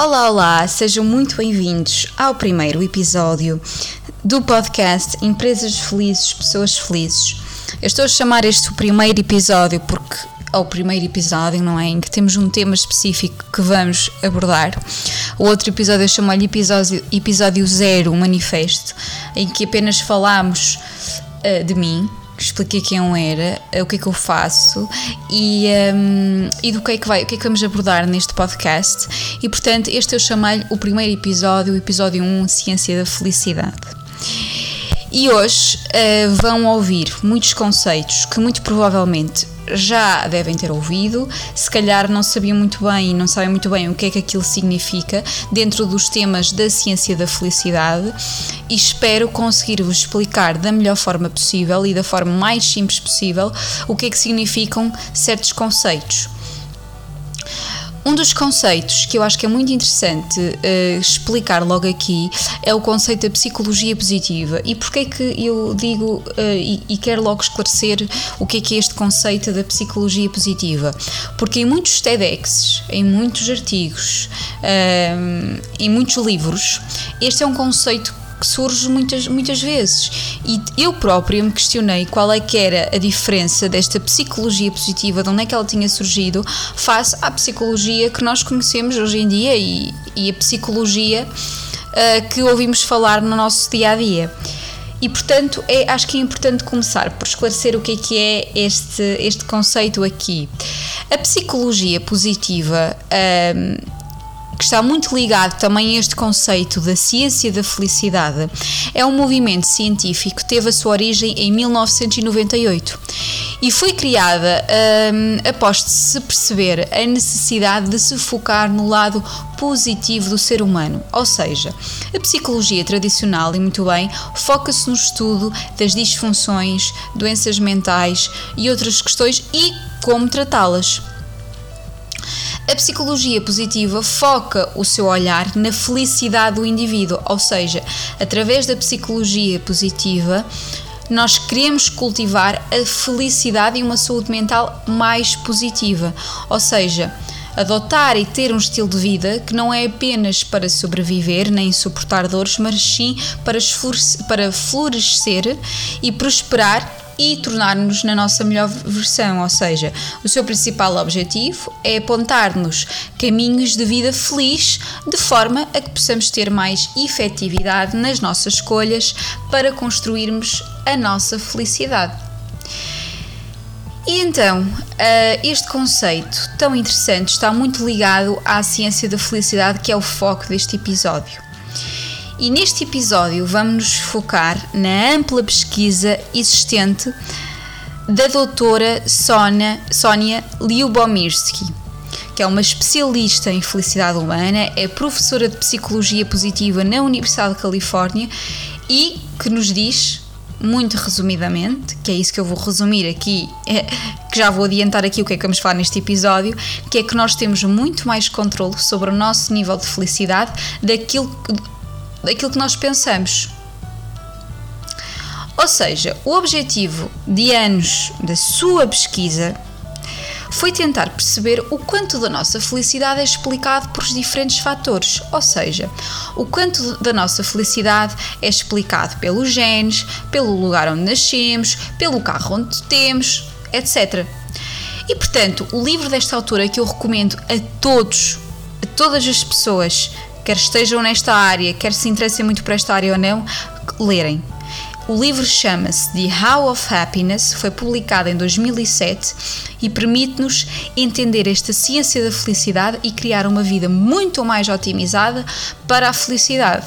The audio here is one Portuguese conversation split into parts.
Olá, olá, sejam muito bem-vindos ao primeiro episódio do podcast Empresas Felizes, Pessoas Felizes. Eu estou a chamar este o primeiro episódio porque é o primeiro episódio, não é? Em que temos um tema específico que vamos abordar. O outro episódio eu chamo-lhe episódio, episódio zero, manifesto, em que apenas falamos uh, de mim, expliquei quem eu era, o que é que eu faço e, um, e do que é que vai, o que é que vamos abordar neste podcast. E portanto, este eu chamei-lhe o primeiro episódio, o episódio 1, Ciência da Felicidade. E hoje uh, vão ouvir muitos conceitos que muito provavelmente já devem ter ouvido, se calhar não sabiam muito bem não sabem muito bem o que é que aquilo significa dentro dos temas da ciência da felicidade e espero conseguir-vos explicar da melhor forma possível e da forma mais simples possível o que é que significam certos conceitos. Um dos conceitos que eu acho que é muito interessante uh, explicar logo aqui é o conceito da psicologia positiva. E porquê que eu digo uh, e, e, quero logo esclarecer o que é que é este conceito da psicologia positiva? Porque em muitos TEDx, em muitos artigos, uh, em muitos livros, este é um conceito que surge muitas, muitas vezes. E eu própria me questionei qual é que era a diferença desta psicologia positiva, de onde é que ela tinha surgido, face à psicologia que nós conhecemos hoje em dia e, e a psicologia uh, que ouvimos falar no nosso dia a dia. E portanto, é, acho que é importante começar por esclarecer o que é que é este, este conceito aqui. A psicologia positiva. Uh, que está muito ligado também a este conceito da ciência da felicidade, é um movimento científico que teve a sua origem em 1998 e foi criada um, após se perceber a necessidade de se focar no lado positivo do ser humano, ou seja, a psicologia tradicional e muito bem foca-se no estudo das disfunções, doenças mentais e outras questões e como tratá-las. A psicologia positiva foca o seu olhar na felicidade do indivíduo, ou seja, através da psicologia positiva, nós queremos cultivar a felicidade e uma saúde mental mais positiva, ou seja, adotar e ter um estilo de vida que não é apenas para sobreviver nem suportar dores, mas sim para florescer e prosperar e tornar-nos na nossa melhor versão, ou seja, o seu principal objetivo é apontar-nos caminhos de vida feliz, de forma a que possamos ter mais efetividade nas nossas escolhas para construirmos a nossa felicidade. E então, eh, este conceito tão interessante está muito ligado à ciência da felicidade, que é o foco deste episódio. E neste episódio vamos nos focar na ampla pesquisa existente da doutora Sonia, Sonia Lyubomirsky, que é uma especialista em felicidade humana, é professora de psicologia positiva na Universidade de Califórnia e que nos diz muito resumidamente, que é isso que eu vou resumir aqui, é, que já vou adiantar aqui o que é que vamos falar neste episódio, que é que nós temos muito mais controle sobre o nosso nível de felicidade daquilo daquilo que nós pensamos. Ou seja, o objetivo de anos da sua pesquisa foi tentar perceber o quanto da nossa felicidade é explicado por diferentes fatores, ou seja, o quanto da nossa felicidade é explicado pelos genes, pelo lugar onde nascemos, pelo carro onde temos, etc. E portanto, o livro desta autora que eu recomendo a todos, a todas as pessoas quer estejam nesta área, quer se interessem muito por esta área ou não, lerem. O livro chama-se The How of Happiness, foi publicado em 2007 e permite-nos entender esta ciência da felicidade e criar uma vida muito mais otimizada para a felicidade.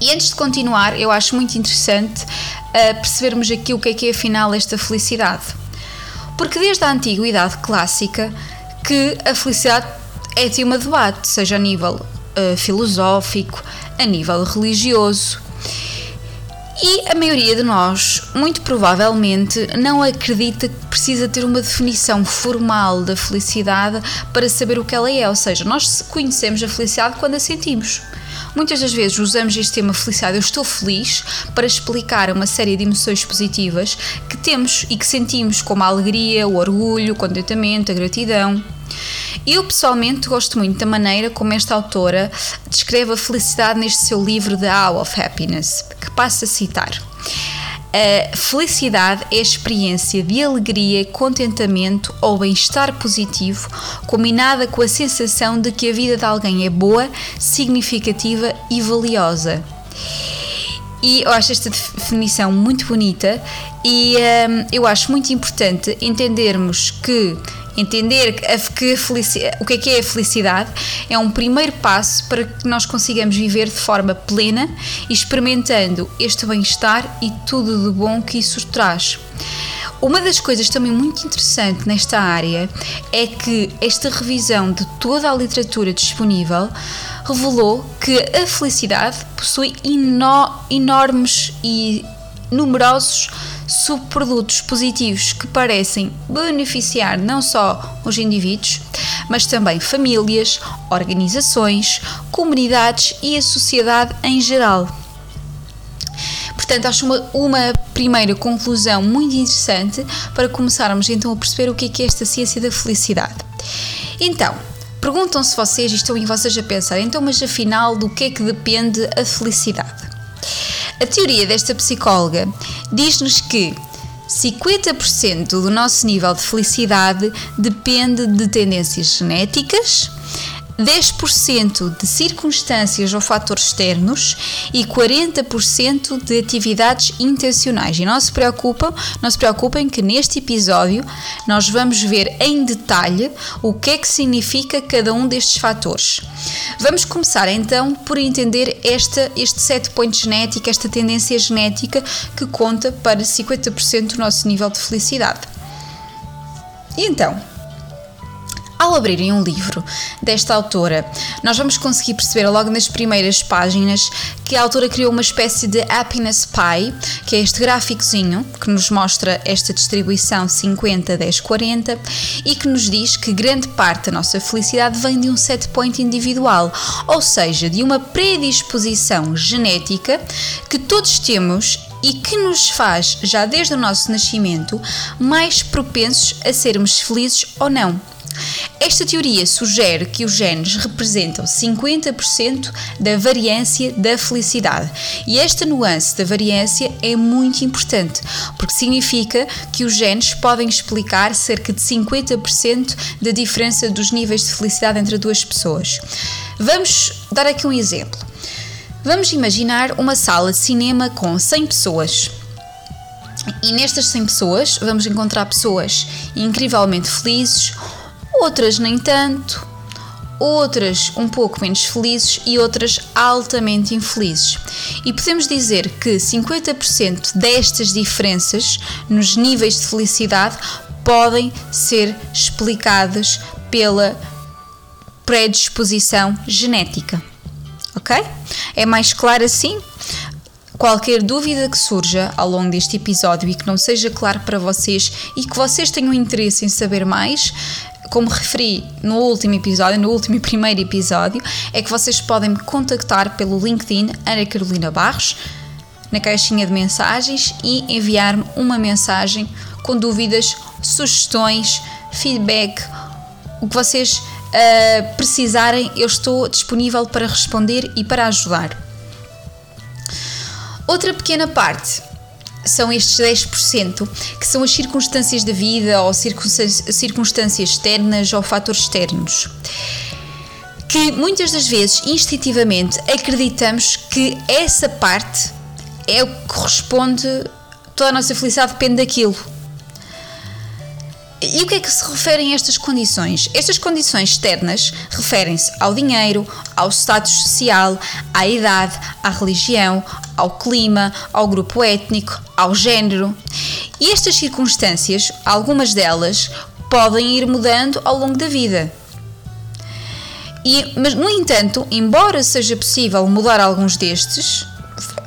E antes de continuar, eu acho muito interessante uh, percebermos aqui o que é que é afinal esta felicidade. Porque desde a antiguidade clássica que a felicidade é tema de debate, seja a nível uh, filosófico, a nível religioso. E a maioria de nós, muito provavelmente, não acredita que precisa ter uma definição formal da felicidade para saber o que ela é, ou seja, nós conhecemos a felicidade quando a sentimos. Muitas das vezes usamos este tema felicidade, eu estou feliz, para explicar uma série de emoções positivas que temos e que sentimos, como a alegria, o orgulho, o contentamento, a gratidão. Eu pessoalmente gosto muito da maneira como esta autora descreve a felicidade neste seu livro The Hour of Happiness, que passo a citar. A felicidade é a experiência de alegria, contentamento ou bem-estar positivo, combinada com a sensação de que a vida de alguém é boa, significativa e valiosa. E eu acho esta definição muito bonita e um, eu acho muito importante entendermos que entender que o que é que é a felicidade é um primeiro passo para que nós consigamos viver de forma plena experimentando este bem-estar e tudo de bom que isso traz. Uma das coisas também muito interessante nesta área é que esta revisão de toda a literatura disponível revelou que a felicidade possui enormes e numerosos subprodutos positivos que parecem beneficiar não só os indivíduos, mas também famílias, organizações, comunidades e a sociedade em geral. Portanto, acho uma, uma primeira conclusão muito interessante para começarmos então a perceber o que é, que é esta ciência da felicidade. Então, perguntam-se vocês e estão em vocês a pensar, então, mas afinal, do que é que depende a felicidade? A teoria desta psicóloga diz-nos que 50% do nosso nível de felicidade depende de tendências genéticas, 10% de circunstâncias ou fatores externos e 40% de atividades intencionais. E não se preocupem, não se preocupem que neste episódio nós vamos ver em detalhe o que é que significa cada um destes fatores. Vamos começar então por entender esta, este set point genético, esta tendência genética que conta para 50% do nosso nível de felicidade. E então, ao abrirem um livro desta autora, nós vamos conseguir perceber logo nas primeiras páginas que a autora criou uma espécie de happiness pie, que é este gráficozinho que nos mostra esta distribuição 50, 10, 40 e que nos diz que grande parte da nossa felicidade vem de um set point individual, ou seja, de uma predisposição genética que todos temos e que nos faz, já desde o nosso nascimento, mais propensos a sermos felizes ou não. Esta teoria sugere que os genes representam 50% da variância da felicidade. E esta nuance da variância é muito importante, porque significa que os genes podem explicar cerca de 50% da diferença dos níveis de felicidade entre duas pessoas. Vamos dar aqui um exemplo. Vamos imaginar uma sala de cinema com 100 pessoas. E nestas 100 pessoas vamos encontrar pessoas incrivelmente felizes, outras nem tanto, outras um pouco menos felizes e outras altamente infelizes. E podemos dizer que 50% destas diferenças nos níveis de felicidade podem ser explicadas pela predisposição genética. Ok? É mais claro assim? Qualquer dúvida que surja ao longo deste episódio e que não seja claro para vocês e que vocês tenham interesse em saber mais, como referi no último episódio, no último e primeiro episódio, é que vocês podem me contactar pelo LinkedIn Ana Carolina Barros, na caixinha de mensagens e enviar-me uma mensagem com dúvidas, sugestões, feedback, o que vocês uh, precisarem, eu estou disponível para responder e para ajudar. Outra pequena parte são estes 10%, que são as circunstâncias da vida ou circunstâncias externas ou fatores externos. Que muitas das vezes, instintivamente, acreditamos que essa parte é o que corresponde, toda a nossa felicidade depende daquilo. E o que é que se referem a estas condições? Estas condições externas referem-se ao dinheiro, ao status social, à idade, à religião, ao clima, ao grupo étnico, ao género. E estas circunstâncias, algumas delas, podem ir mudando ao longo da vida. E, mas, no entanto, embora seja possível mudar alguns destes,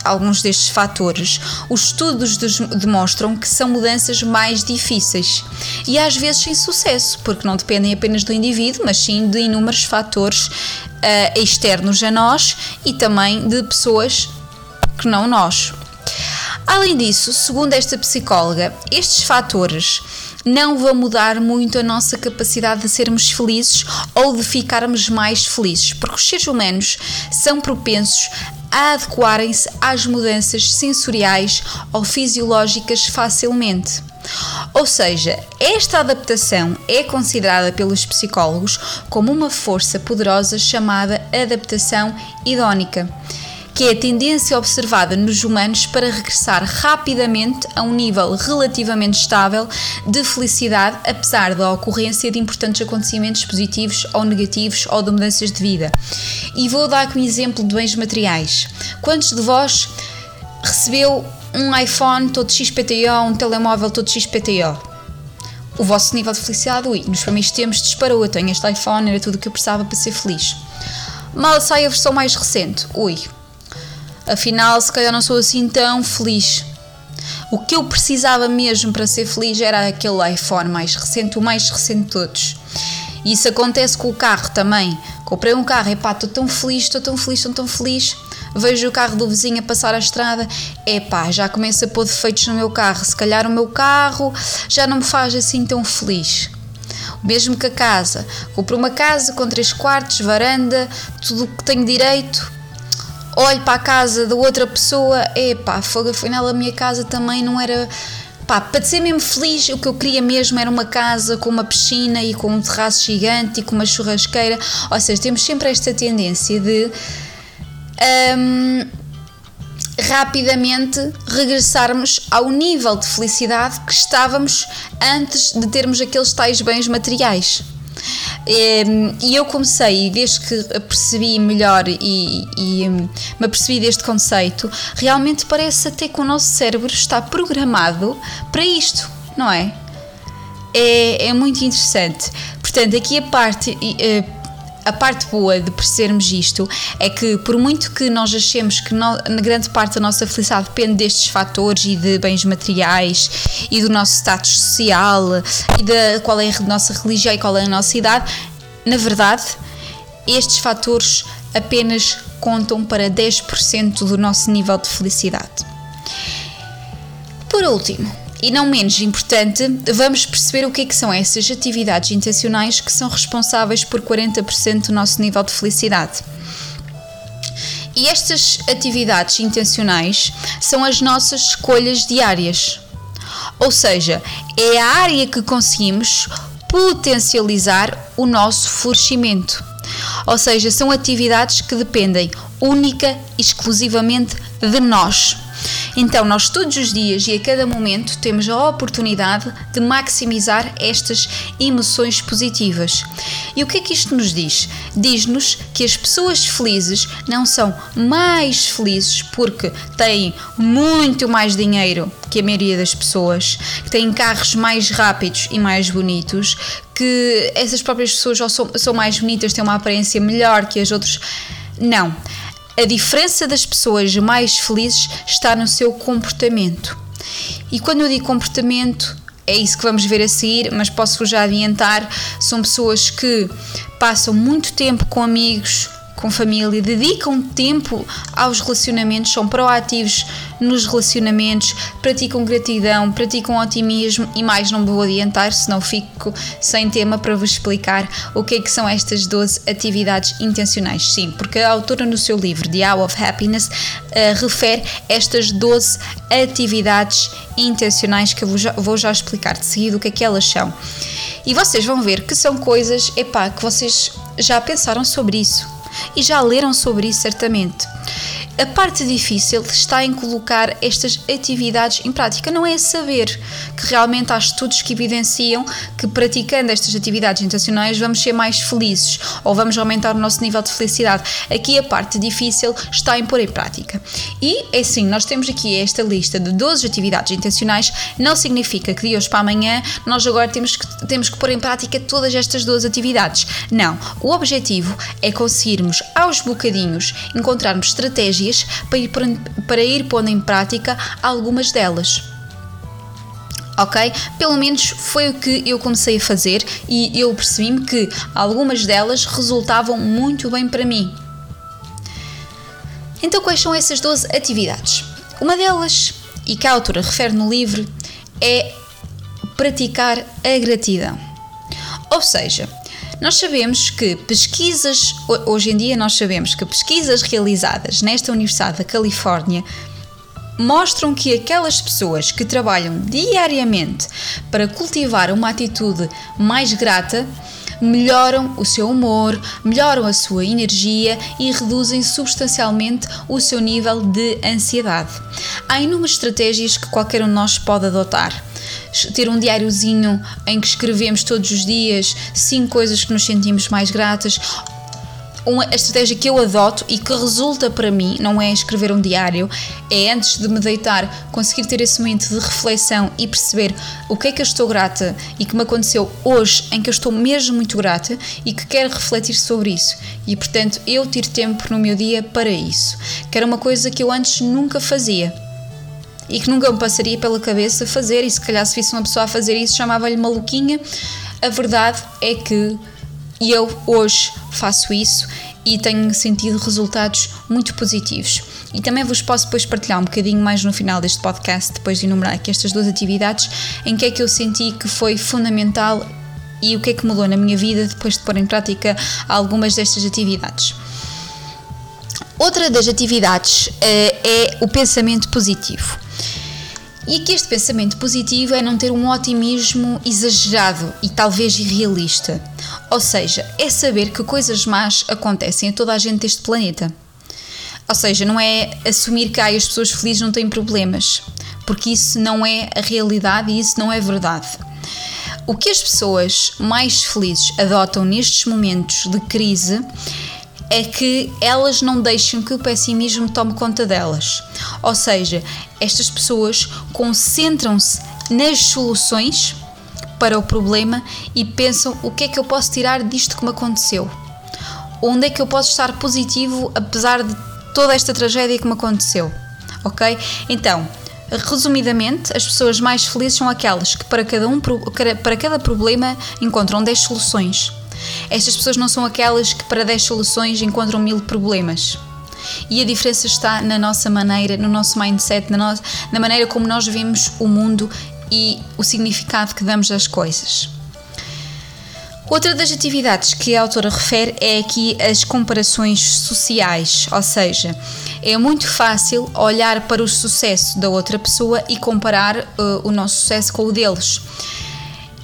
alguns destes fatores, os estudos demonstram que são mudanças mais difíceis e às vezes sem sucesso, porque não dependem apenas do indivíduo, mas sim de inúmeros fatores uh, externos a nós e também de pessoas que não nós. Além disso, segundo esta psicóloga, estes fatores não vão mudar muito a nossa capacidade de sermos felizes ou de ficarmos mais felizes, porque os seres humanos são propensos a adequarem-se às mudanças sensoriais ou fisiológicas facilmente. Ou seja, esta adaptação é considerada pelos psicólogos como uma força poderosa chamada adaptação hedónica que é a tendência observada nos humanos para regressar rapidamente a um nível relativamente estável de felicidade, apesar da ocorrência de importantes acontecimentos positivos ou negativos ou de mudanças de vida. E vou dar como exemplo de bens materiais. Quantos de vós recebeu um iPhone todo XPTO, um telemóvel todo XPTO? O vosso nível de felicidade, ui, nos primeiros tempos disparou. Eu tenho este iPhone, era tudo o que eu precisava para ser feliz. Mal sai a versão mais recente, ui, afinal, se calhar não sou assim tão feliz. O que eu precisava mesmo para ser feliz era aquele iPhone mais recente, o mais recente de todos. E isso acontece com o carro também. Comprei um carro, e pá, estou tão feliz, estou tão feliz, estou tão feliz. Vejo o carro do vizinho a passar a estrada, epá, já começa a pôr defeitos no meu carro. Se calhar o meu carro já não me faz assim tão feliz. O mesmo que a casa. Compro uma casa com três quartos, varanda, tudo o que tenho direito, olho para a casa da outra pessoa, epá, fogo, afinal a minha casa também não era. Pá, para ser mesmo feliz, o que eu queria mesmo era uma casa com uma piscina e com um terraço gigante e com uma churrasqueira. Ou seja, temos sempre esta tendência de um, rapidamente regressarmos ao nível de felicidade que estávamos antes de termos aqueles tais bens materiais. E eu comecei, desde que percebi melhor e, e me apercebi deste conceito, realmente parece até que o nosso cérebro está programado para isto, não é? É, é muito interessante. Portanto, aqui a parte eh, a parte boa de percebermos isto é que, por muito que nós achemos que no, grande parte da nossa felicidade depende destes fatores e de bens materiais e do nosso status social e de qual é a nossa religião e qual é a nossa idade, na verdade, estes fatores apenas contam para 10% do nosso nível de felicidade. Por último, e não menos importante, vamos perceber o que, é que são essas atividades intencionais que são responsáveis por 40% do nosso nível de felicidade. E estas atividades intencionais são as nossas escolhas diárias. Ou seja, é a área que conseguimos potencializar o nosso florescimento. Ou seja, são atividades que dependem única e exclusivamente de nós. Então, nós todos os dias e a cada momento temos a oportunidade de maximizar estas emoções positivas. E o que é que isto nos diz? Diz-nos que as pessoas felizes não são mais felizes porque têm muito mais dinheiro que a maioria das pessoas, que têm carros mais rápidos e mais bonitos, que essas próprias pessoas são, são mais bonitas, têm uma aparência melhor que as outras. Não. A diferença das pessoas mais felizes está no seu comportamento. E quando eu digo comportamento, é isso que vamos ver a seguir, mas posso já adiantar: são pessoas que passam muito tempo com amigos, com família, dedicam tempo aos relacionamentos, são proativos nos relacionamentos, praticam gratidão, praticam otimismo e mais não vou adiantar, senão fico sem tema para vos explicar o que é que são estas 12 atividades intencionais. Sim, porque a autora no seu livro The Hour of Happiness uh, refere estas 12 atividades intencionais que eu vou já, vou já explicar de seguida o que é que elas são. E vocês vão ver que são coisas, epá, que vocês já pensaram sobre isso e já leram sobre isso certamente. A parte difícil está em colocar estas atividades em prática, não é saber que realmente há estudos que evidenciam que praticando estas atividades intencionais vamos ser mais felizes ou vamos aumentar o nosso nível de felicidade. Aqui a parte difícil está em pôr em prática. E é assim, nós temos aqui esta lista de 12 atividades intencionais, não significa que de hoje para amanhã nós agora temos que, temos que pôr em prática todas estas 12 atividades. Não, o objetivo é conseguirmos aos bocadinhos encontrarmos estratégias para ir, para ir pondo em prática algumas delas ok? Pelo menos foi o que eu comecei a fazer e eu percebi-me que algumas delas resultavam muito bem para mim. Então, quais são essas 12 atividades? Uma delas, e que a autora refere no livro, é praticar a gratidão. Ou seja, nós sabemos que pesquisas, hoje em dia nós sabemos que pesquisas realizadas nesta Universidade da Califórnia mostram que aquelas pessoas que trabalham diariamente para cultivar uma atitude mais grata melhoram o seu humor, melhoram a sua energia e reduzem substancialmente o seu nível de ansiedade. Há inúmeras estratégias que qualquer um de nós pode adotar ter um diáriozinho em que escrevemos todos os dias cinco coisas que nos sentimos mais gratas uma estratégia que eu adoto e que resulta para mim não é escrever um diário, é antes de me deitar conseguir ter esse momento de reflexão e perceber o que é que eu estou grata e que me aconteceu hoje em que eu estou mesmo muito grata e que quero refletir sobre isso. E portanto eu tiro tempo no meu dia para isso, que era uma coisa que eu antes nunca fazia e que nunca me passaria pela cabeça fazer, e se calhar se visse uma pessoa a fazer isso chamava-lhe maluquinha. A verdade é que eu hoje faço isso e tenho sentido resultados muito positivos. E também vos posso depois partilhar um bocadinho mais no final deste podcast, depois de enumerar aqui estas duas atividades, em que é que eu senti que foi fundamental e o que é que mudou na minha vida depois de pôr em prática algumas destas atividades. Outra das atividades uh, é o pensamento positivo. E aqui este pensamento positivo é não ter um otimismo exagerado e talvez irrealista. Ou seja, é saber que coisas más acontecem a toda a gente deste planeta. Ou seja, não é assumir que ah, as pessoas felizes não têm problemas, porque isso não é a realidade e isso não é verdade. O que as pessoas mais felizes adotam nestes momentos de crise é que elas não deixam que o pessimismo tome conta delas. Ou seja, estas pessoas concentram-se nas soluções para o problema e pensam o que é que eu posso tirar disto que me aconteceu. Onde é que eu posso estar positivo apesar de toda esta tragédia que me aconteceu. Ok? Então, resumidamente, as pessoas mais felizes são aquelas que para cada, um, para cada problema encontram 10 soluções. Estas pessoas não são aquelas que para 10 soluções encontram mil problemas. E a diferença está na nossa maneira, no nosso mindset, na, na maneira como nós vemos o mundo e o significado que damos às coisas. Outra das atividades que a autora refere é aqui as comparações sociais, ou seja, é muito fácil olhar para o sucesso da outra pessoa e comparar uh, o nosso sucesso com o deles.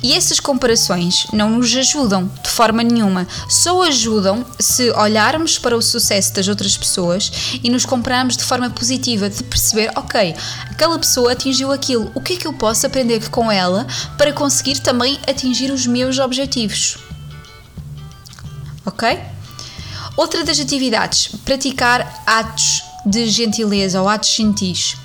E essas comparações não nos ajudam de forma nenhuma, só ajudam se olharmos para o sucesso das outras pessoas e nos compararmos de forma positiva, de perceber, ok, aquela pessoa atingiu aquilo, o que é que eu posso aprender com ela para conseguir também atingir os meus objetivos? Ok? Outra das atividades, praticar atos de gentileza ou atos gentis.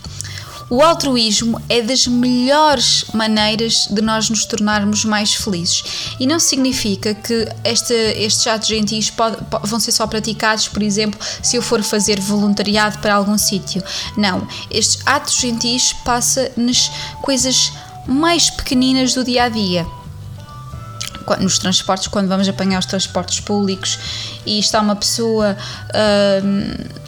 O altruísmo é das melhores maneiras de nós nos tornarmos mais felizes. E não significa que este, estes atos gentis pode, vão ser só praticados, por exemplo, se eu for fazer voluntariado para algum sítio. Não. Estes atos gentis passa nas coisas mais pequeninas do dia a dia nos transportes, quando vamos apanhar os transportes públicos e está uma pessoa. Uh,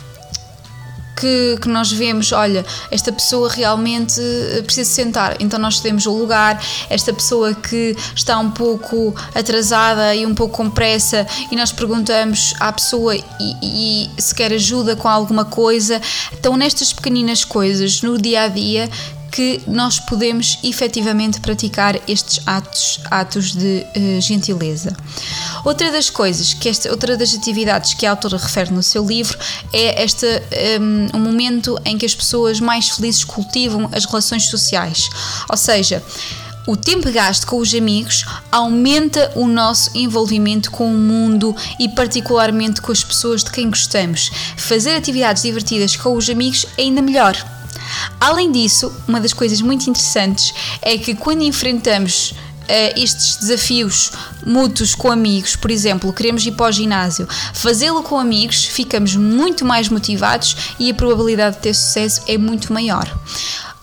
que, que nós vemos, olha, esta pessoa realmente eh, precisa sentar, então nós cedemos o lugar, esta pessoa que está um pouco atrasada e um pouco com pressa e nós perguntamos à pessoa e, e se quer ajuda com alguma coisa. Então, nestas pequeninas coisas, no dia a dia, que nós podemos efetivamente praticar estes atos, atos de uh, gentileza. Outra das coisas, que esta, outra das atividades que a autora refere no seu livro é este um, um momento em que as pessoas mais felizes cultivam as relações sociais. Ou seja, o tempo gasto com os amigos aumenta o nosso envolvimento com o mundo e, particularmente, com as pessoas de quem gostamos. Fazer atividades divertidas com os amigos é ainda melhor. Além disso, uma das coisas muito interessantes é que quando enfrentamos Uh, estes desafios mútuos com amigos, por exemplo, queremos ir para o ginásio, fazê-lo com amigos, ficamos muito mais motivados e a probabilidade de ter sucesso é muito maior.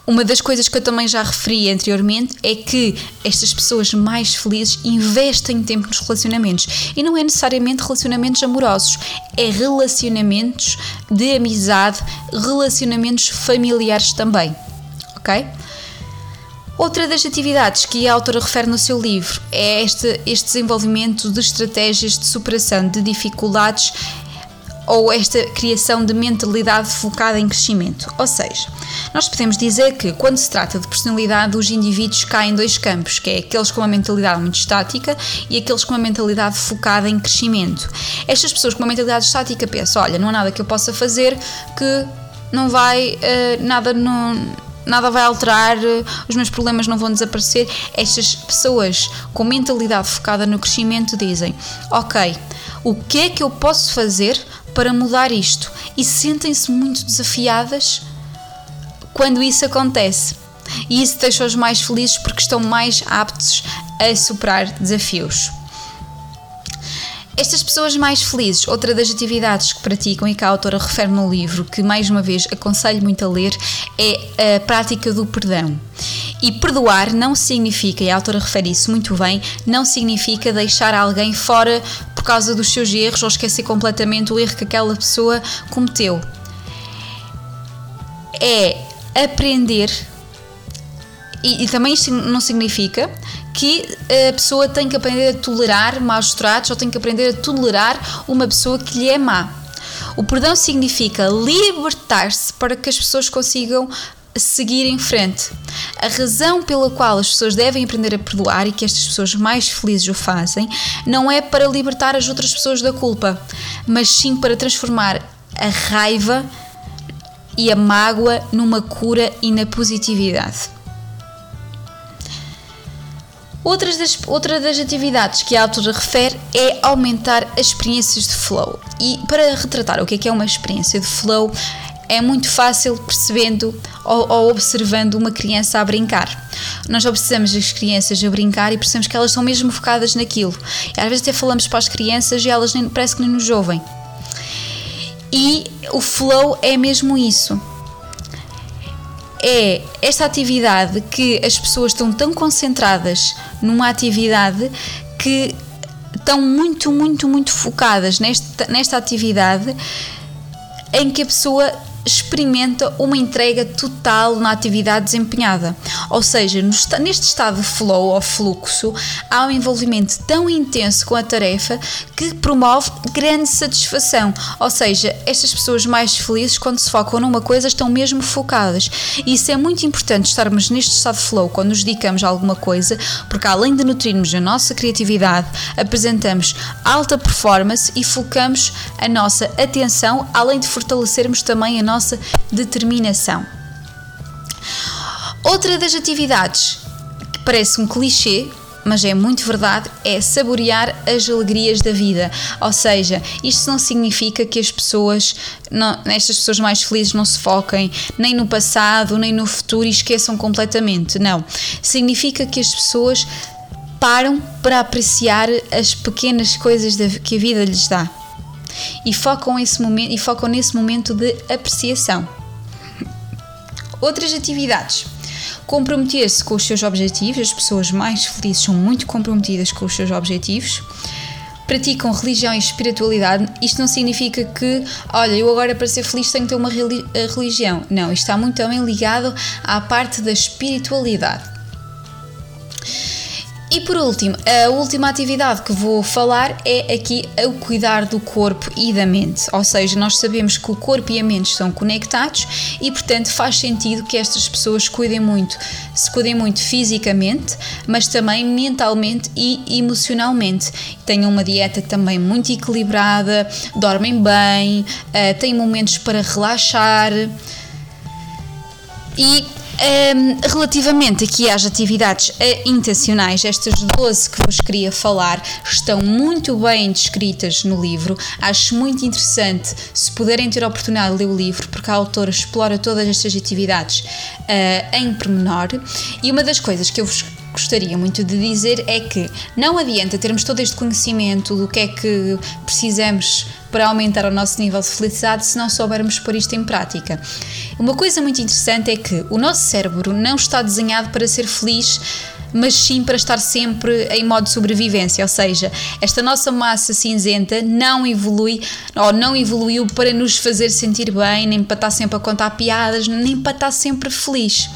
Uma das coisas que eu também já referi anteriormente é que estas pessoas mais felizes investem tempo nos relacionamentos. E não é necessariamente relacionamentos amorosos, é relacionamentos de amizade, relacionamentos familiares também. Ok? Outra das atividades que a autora refere no seu livro é este, este desenvolvimento de estratégias de superação de dificuldades ou esta criação de mentalidade focada em crescimento. Ou seja, nós podemos dizer que quando se trata de personalidade, os indivíduos caem em dois campos, que é aqueles com uma mentalidade muito estática e aqueles com uma mentalidade focada em crescimento. Estas pessoas com uma mentalidade estática pensam, olha, não há nada que eu possa fazer que não vai, uh, nada não nada vai alterar, os meus problemas não vão desaparecer. Estas pessoas com mentalidade focada no crescimento dizem: Ok, o que é que eu posso fazer para mudar isto? E sentem-se muito desafiadas quando isso acontece. E isso deixa-os mais felizes porque estão mais aptos a superar desafios. Estas pessoas mais felizes, outra das atividades que praticam e que a autora refere no livro, que mais uma vez aconselho muito a ler, é a prática do perdão. E perdoar não significa, e a autora refere isso muito bem, não significa deixar alguém fora por causa dos seus erros ou esquecer completamente o erro que aquela pessoa cometeu. É aprender, e, e também isto não significa que a pessoa tem que aprender a tolerar maus tratos ou tem que aprender a tolerar uma pessoa que lhe é má. O perdão significa libertar-se para que as pessoas consigam seguir em frente. A razão pela qual as pessoas devem aprender a perdoar e que estas pessoas mais felizes o fazem não é para libertar as outras pessoas da culpa, mas sim para transformar a raiva e a mágoa numa cura e na positividade. Outras das, outra das atividades que a autora refere é aumentar as experiências de flow. E para retratar o que é, que é uma experiência de flow, é muito fácil percebendo ou, ou, observando uma criança a brincar. Nós observamos as crianças a brincar e percebemos que elas estão mesmo focadas naquilo. E às vezes até falamos para as crianças e elas nem, parece que nem nos ouvem. E o flow é mesmo isso é esta atividade que as pessoas estão tão concentradas numa atividade que estão muito, muito, muito focadas nesta, nesta atividade em que a pessoa experimenta uma entrega total na atividade desempenhada. Ou seja, neste estado de flow ou fluxo, há um envolvimento tão intenso com a tarefa que promove grande satisfação. Ou seja, estas pessoas mais felizes, quando se focam numa coisa, estão mesmo focadas. E isso é muito importante estarmos neste estado de flow quando nos dedicamos a alguma coisa, porque além de nutrirmos a nossa criatividade, apresentamos alta performance e focamos a nossa atenção, além de fortalecermos também a nossa nossa determinação. Outra das atividades que parece um clichê, mas é muito verdade, é saborear as alegrias da vida. Ou seja, isto não significa que as pessoas, não, estas pessoas mais felizes, não se foquem nem no passado, nem no futuro e esqueçam completamente. Não. Significa que as pessoas param para apreciar as pequenas coisas que a vida lhes dá e focam, esse momento, e focam nesse momento de apreciação. Outras atividades. Comprometer-se com os seus objetivos, as pessoas mais felizes são muito comprometidas com os seus objetivos. Praticam religião e espiritualidade. Isto não significa que, olha, eu agora para ser feliz tenho que ter uma religião. Não, isto está muito também ligado à parte da espiritualidade. E por último, a última atividade que vou falar é aqui o cuidar do corpo e da mente. Ou seja, nós sabemos que o corpo e a mente estão conectados e, portanto, faz sentido que estas pessoas cuidem muito, se cuidem muito fisicamente, mas também mentalmente e emocionalmente. Tenham uma dieta também muito equilibrada, dormem bem, eh, têm momentos para relaxar. E um, relativamente aqui às atividades eh, intencionais, estas 12 que vos queria falar estão muito bem descritas no livro. Acho muito interessante se puderem ter a oportunidade de ler o livro, porque a autora explora todas estas atividades uh, em pormenor. E uma das coisas que eu vos gostaria muito de dizer é que não adianta termos todo este conhecimento do que é que precisamos para aumentar o nosso nível de felicidade se não soubermos pôr isto em prática. Uma coisa muito interessante é que o nosso cérebro não está desenhado para ser feliz mas sim para estar sempre em modo sobrevivência, ou seja, esta nossa massa cinzenta não evolui ou não evoluiu para nos fazer sentir bem, nem para estar sempre a contar piadas, nem para estar sempre feliz.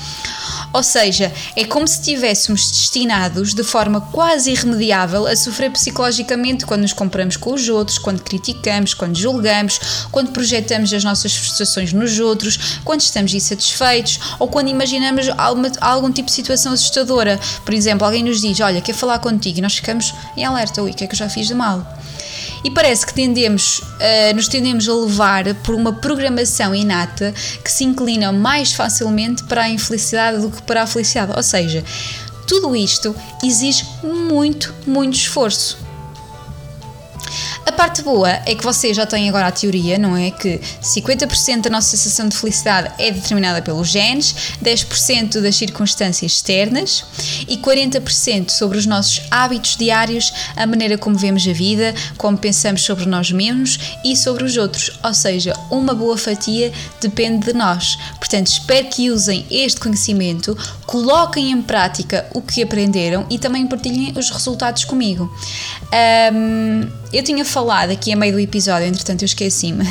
Ou seja, é como se estivéssemos destinados de forma quase irremediável a sofrer psicologicamente quando nos comparamos com os outros, quando criticamos, quando julgamos, quando projetamos as nossas frustrações nos outros, quando estamos insatisfeitos ou quando imaginamos alguma, algum tipo de situação assustadora. Por exemplo, alguém nos diz: Olha, quer falar contigo e nós ficamos em alerta: Ui, o que é que eu já fiz de mal? E parece que tendemos, uh, nos tendemos a levar por uma programação inata que se inclina mais facilmente para a infelicidade do que para a felicidade. Ou seja, tudo isto exige muito, muito esforço. Parte boa é que vocês já têm agora a teoria, não é? Que 50% da nossa sensação de felicidade é determinada pelos genes, 10% das circunstâncias externas e 40% sobre os nossos hábitos diários, a maneira como vemos a vida, como pensamos sobre nós mesmos e sobre os outros. Ou seja, uma boa fatia depende de nós. Portanto, espero que usem este conhecimento, coloquem em prática o que aprenderam e também partilhem os resultados comigo. Um, eu tinha falado aqui a meio do episódio, entretanto eu esqueci-me,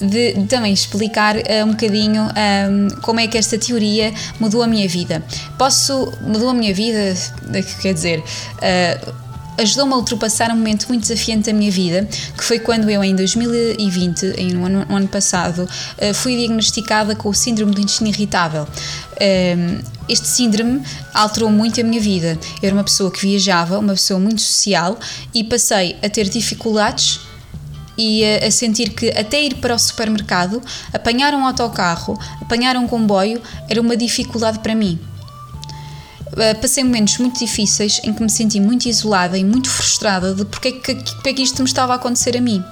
de, de, também explicar uh, um bocadinho um, como é que esta teoria mudou a minha vida. Posso. mudou a minha vida, quer dizer. Uh, ajudou-me a ultrapassar um momento muito desafiante da minha vida, que foi quando eu, em 2020, em, no, ano, no ano passado, uh, fui diagnosticada com o síndrome do intestino irritável. este síndrome alterou muito a minha vida. Eu era uma pessoa que viajava, uma pessoa muito social e passei a ter dificuldades e a, sentir que até ir para o supermercado, apanhar um autocarro, apanhar um comboio, era uma dificuldade para mim. Uh, passei momentos muito difíceis em que me senti muito isolada e muito frustrada de porque é que, porque é que isto me estava a acontecer a mim.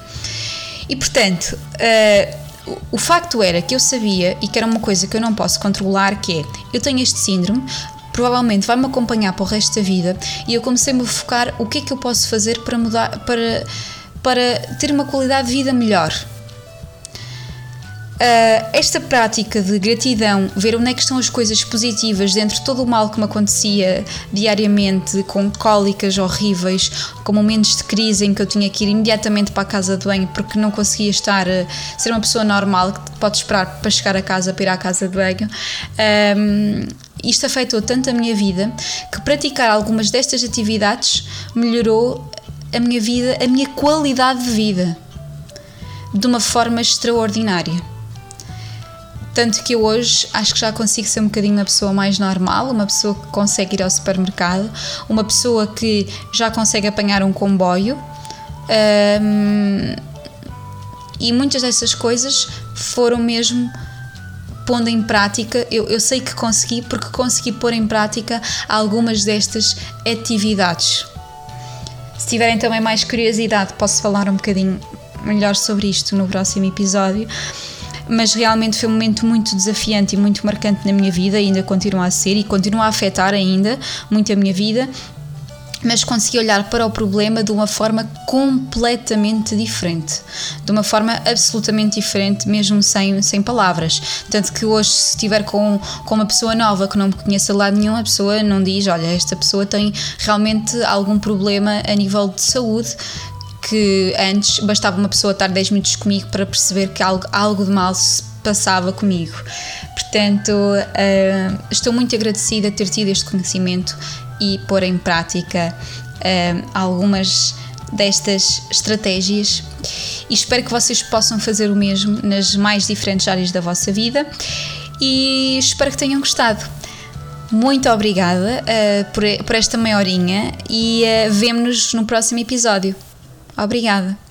E portanto, uh, o facto era que eu sabia e que era uma coisa que eu não posso controlar, que é eu tenho este síndrome, provavelmente vai-me acompanhar para o resto da vida e eu comecei-me a focar o que é que eu posso fazer para mudar, para para ter uma qualidade de vida melhor. Uh, esta prática de gratidão, ver onde é que estão as coisas positivas dentro de todo o mal que me acontecia diariamente, com cólicas horríveis, com momentos de crise em que eu tinha que ir imediatamente para a casa de banho porque não conseguia estar, uh, ser uma pessoa normal que pode esperar para chegar a casa, para ir à casa de banho. Um, isto afetou tanto a minha vida que praticar algumas destas atividades melhorou a minha vida, a minha qualidade de vida de uma forma extraordinária. Tanto que eu hoje acho que já consigo ser um bocadinho uma pessoa mais normal, uma pessoa que consegue ir ao supermercado, uma pessoa que já consegue apanhar um comboio. Um, e muitas dessas coisas foram mesmo pondo em prática. Eu, eu sei que consegui porque consegui pôr em prática algumas destas atividades. Se tiverem também mais curiosidade, posso falar um bocadinho melhor sobre isto no próximo episódio. Mas realmente foi um momento muito desafiante e muito marcante na minha vida, ainda continua a ser e continua a afetar ainda muito a minha vida mas consegui olhar para o problema de uma forma completamente diferente, de uma forma absolutamente diferente, mesmo sem, sem palavras. Tanto que hoje, se estiver com, com uma pessoa nova que não me conheça lá nenhum, a pessoa não diz: Olha, esta pessoa tem realmente algum problema a nível de saúde. Que antes bastava uma pessoa estar 10 minutos comigo para perceber que algo, algo de mal se passava comigo. Portanto, uh, estou muito agradecida de ter tido este conhecimento e pôr em prática uh, algumas destas estratégias e espero que vocês possam fazer o mesmo nas mais diferentes áreas da vossa vida e espero que tenham gostado. Muito obrigada uh, por, por esta meia horinha e uh, vemo-nos no próximo episódio. Obrigada.